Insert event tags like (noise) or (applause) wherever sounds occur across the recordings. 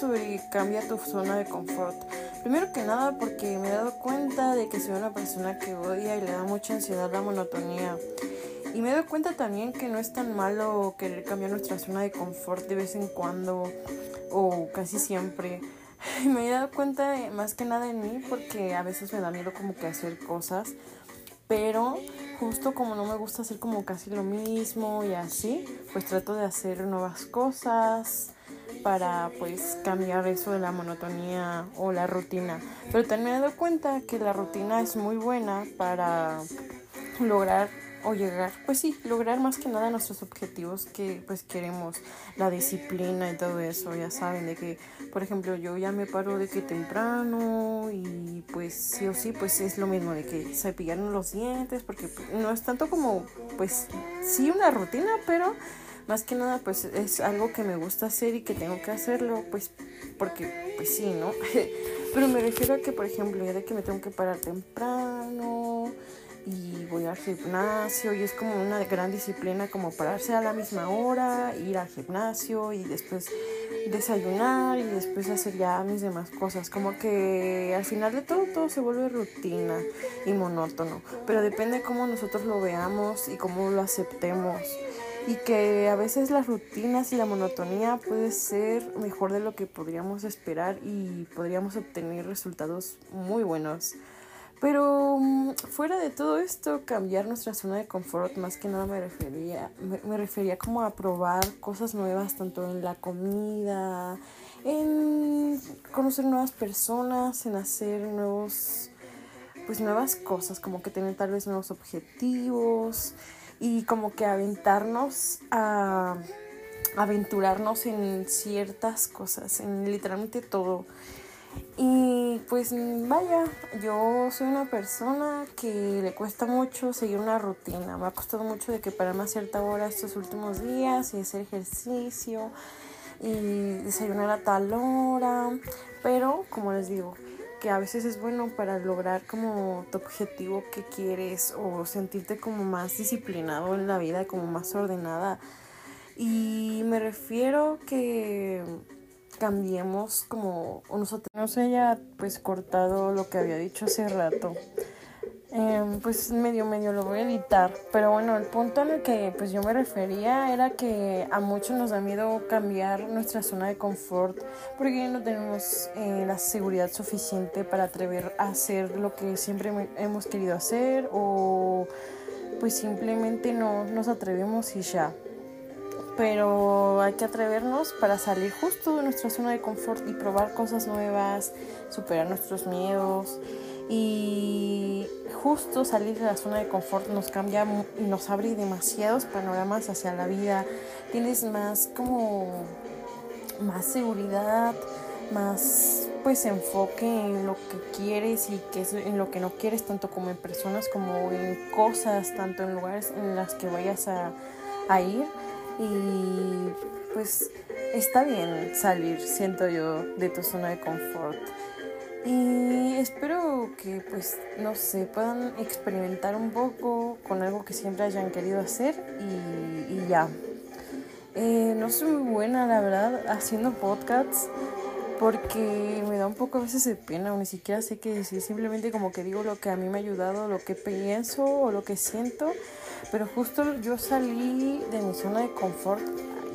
sobre cambia tu zona de confort. Primero que nada porque me he dado cuenta de que soy una persona que odia y le da mucha ansiedad la monotonía. Y me dado cuenta también que no es tan malo querer cambiar nuestra zona de confort de vez en cuando o casi siempre. Y (laughs) me he dado cuenta más que nada en mí porque a veces me da miedo como que hacer cosas. Pero justo como no me gusta hacer como casi lo mismo y así, pues trato de hacer nuevas cosas para pues cambiar eso de la monotonía o la rutina. Pero también me dado cuenta que la rutina es muy buena para lograr o llegar, pues sí, lograr más que nada nuestros objetivos que pues queremos, la disciplina y todo eso, ya saben, de que, por ejemplo, yo ya me paro de que temprano y pues sí o sí, pues es lo mismo de que cepillarnos los dientes, porque no es tanto como, pues sí una rutina, pero más que nada pues es algo que me gusta hacer y que tengo que hacerlo, pues porque pues sí, ¿no? (laughs) pero me refiero a que, por ejemplo, ya de que me tengo que parar temprano, y voy al gimnasio y es como una gran disciplina como pararse a la misma hora, ir al gimnasio y después desayunar y después hacer ya mis demás cosas. Como que al final de todo todo se vuelve rutina y monótono, pero depende cómo nosotros lo veamos y cómo lo aceptemos. Y que a veces las rutinas y la monotonía puede ser mejor de lo que podríamos esperar y podríamos obtener resultados muy buenos. Pero mm, fuera de todo esto, cambiar nuestra zona de confort, más que nada me refería, me, refería como a probar cosas nuevas, tanto en la comida, en conocer nuevas personas, en hacer nuevos, pues nuevas cosas, como que tener tal vez nuevos objetivos y como que aventarnos a aventurarnos en ciertas cosas, en literalmente todo. Y pues vaya, yo soy una persona que le cuesta mucho seguir una rutina. Me ha costado mucho de que pararme a cierta hora estos últimos días y hacer ejercicio y desayunar a tal hora. Pero como les digo, que a veces es bueno para lograr como tu objetivo que quieres o sentirte como más disciplinado en la vida, como más ordenada. Y me refiero que cambiemos como nosotros no se haya pues cortado lo que había dicho hace rato. Em, pues medio medio lo voy a editar pero bueno el punto en el que pues yo me refería era que a muchos nos da miedo cambiar nuestra zona de confort porque no tenemos eh, la seguridad suficiente para atrever a hacer lo que siempre hemos querido hacer o pues simplemente no nos atrevemos y ya. Pero hay que atrevernos para salir justo de nuestra zona de confort y probar cosas nuevas, superar nuestros miedos y justo salir de la zona de confort nos cambia y nos abre demasiados panoramas hacia la vida. Tienes más como más seguridad, más pues enfoque en lo que quieres y que en lo que no quieres tanto como en personas como en cosas, tanto en lugares en las que vayas a, a ir y pues está bien salir, siento yo, de tu zona de confort. Y espero que pues no sé, puedan experimentar un poco con algo que siempre hayan querido hacer y, ya. Eh, no soy muy buena, la verdad, haciendo podcasts porque me da un poco a veces de pena o ni siquiera sé qué decir, simplemente como que digo lo que a mí me ha ayudado, lo que pienso o lo que siento pero justo yo salí de mi zona de confort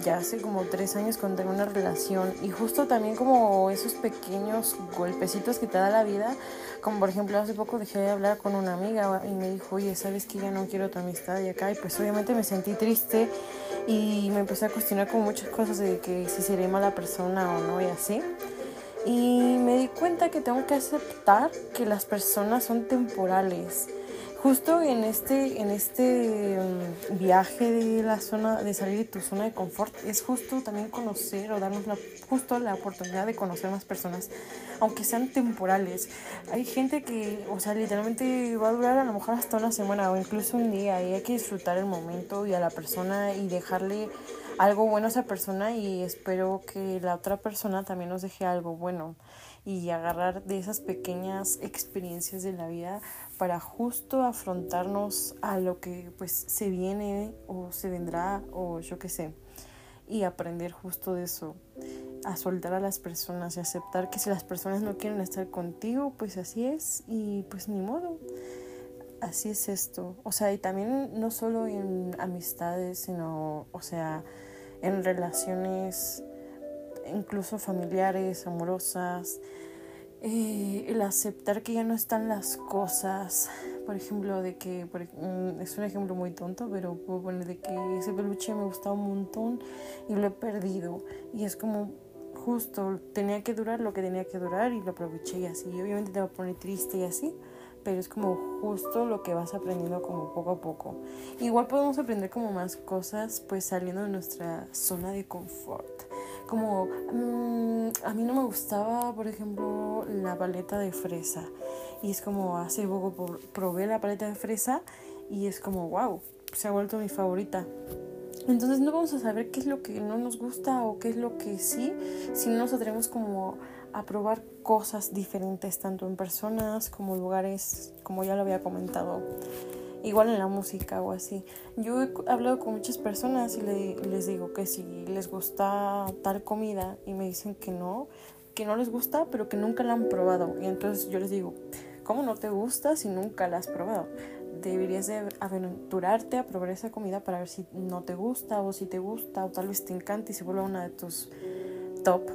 ya hace como tres años cuando tengo una relación y justo también como esos pequeños golpecitos que te da la vida, como por ejemplo hace poco dejé de hablar con una amiga y me dijo, oye, ¿sabes que ya no quiero tu amistad y acá? Y pues obviamente me sentí triste y me empecé a cuestionar con muchas cosas de que si seré mala persona o no y así. Y me di cuenta que tengo que aceptar que las personas son temporales justo en este, en este mm, viaje de la zona, de salir de tu zona de confort, es justo también conocer o darnos la, justo la oportunidad de conocer más personas, aunque sean temporales. Hay gente que, o sea, literalmente va a durar a lo mejor hasta una semana o incluso un día y hay que disfrutar el momento y a la persona y dejarle algo bueno a esa persona y espero que la otra persona también nos deje algo bueno y agarrar de esas pequeñas experiencias de la vida para justo afrontarnos a lo que pues se viene o se vendrá o yo qué sé y aprender justo de eso. a soltar a las personas y aceptar que si las personas no quieren estar contigo, pues así es y pues ni modo. Así es esto. O sea, y también no solo en amistades, sino, o sea, en relaciones incluso familiares, amorosas, eh, el aceptar que ya no están las cosas, por ejemplo, de que, mm, es un ejemplo muy tonto, pero puedo poner de que ese peluche me gustaba un montón y lo he perdido. Y es como justo, tenía que durar lo que tenía que durar y lo aproveché y así. Obviamente te va a poner triste y así, pero es como justo lo que vas aprendiendo como poco a poco. Igual podemos aprender como más cosas pues saliendo de nuestra zona de confort. Como mm, a mí no me gustaba, por ejemplo, la paleta de fresa. Y es como hace poco probé la paleta de fresa y es como, wow, se ha vuelto mi favorita. Entonces no vamos a saber qué es lo que no nos gusta o qué es lo que sí, si no nos atrevemos como a probar cosas diferentes, tanto en personas como lugares, como ya lo había comentado, igual en la música o así. Yo he hablado con muchas personas y les digo que si les gusta tal comida y me dicen que no, que no les gusta, pero que nunca la han probado. Y entonces yo les digo, ¿cómo no te gusta si nunca la has probado? Deberías de aventurarte a probar esa comida para ver si no te gusta o si te gusta o tal vez te encanta y se vuelva una de tus top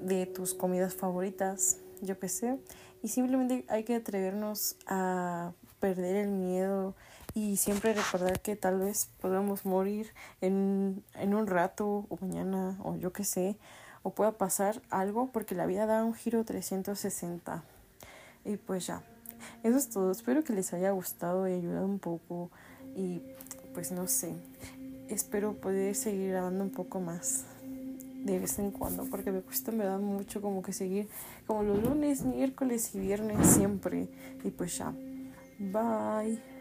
de tus comidas favoritas, yo qué sé. Y simplemente hay que atrevernos a perder el miedo y siempre recordar que tal vez podamos morir en, en un rato o mañana o yo qué sé, o pueda pasar algo porque la vida da un giro 360. Y pues ya, eso es todo. Espero que les haya gustado y ayudado un poco y pues no sé, espero poder seguir grabando un poco más de vez en cuando, porque me cuesta, me da mucho como que seguir como los lunes, miércoles y viernes siempre. Y pues ya, bye.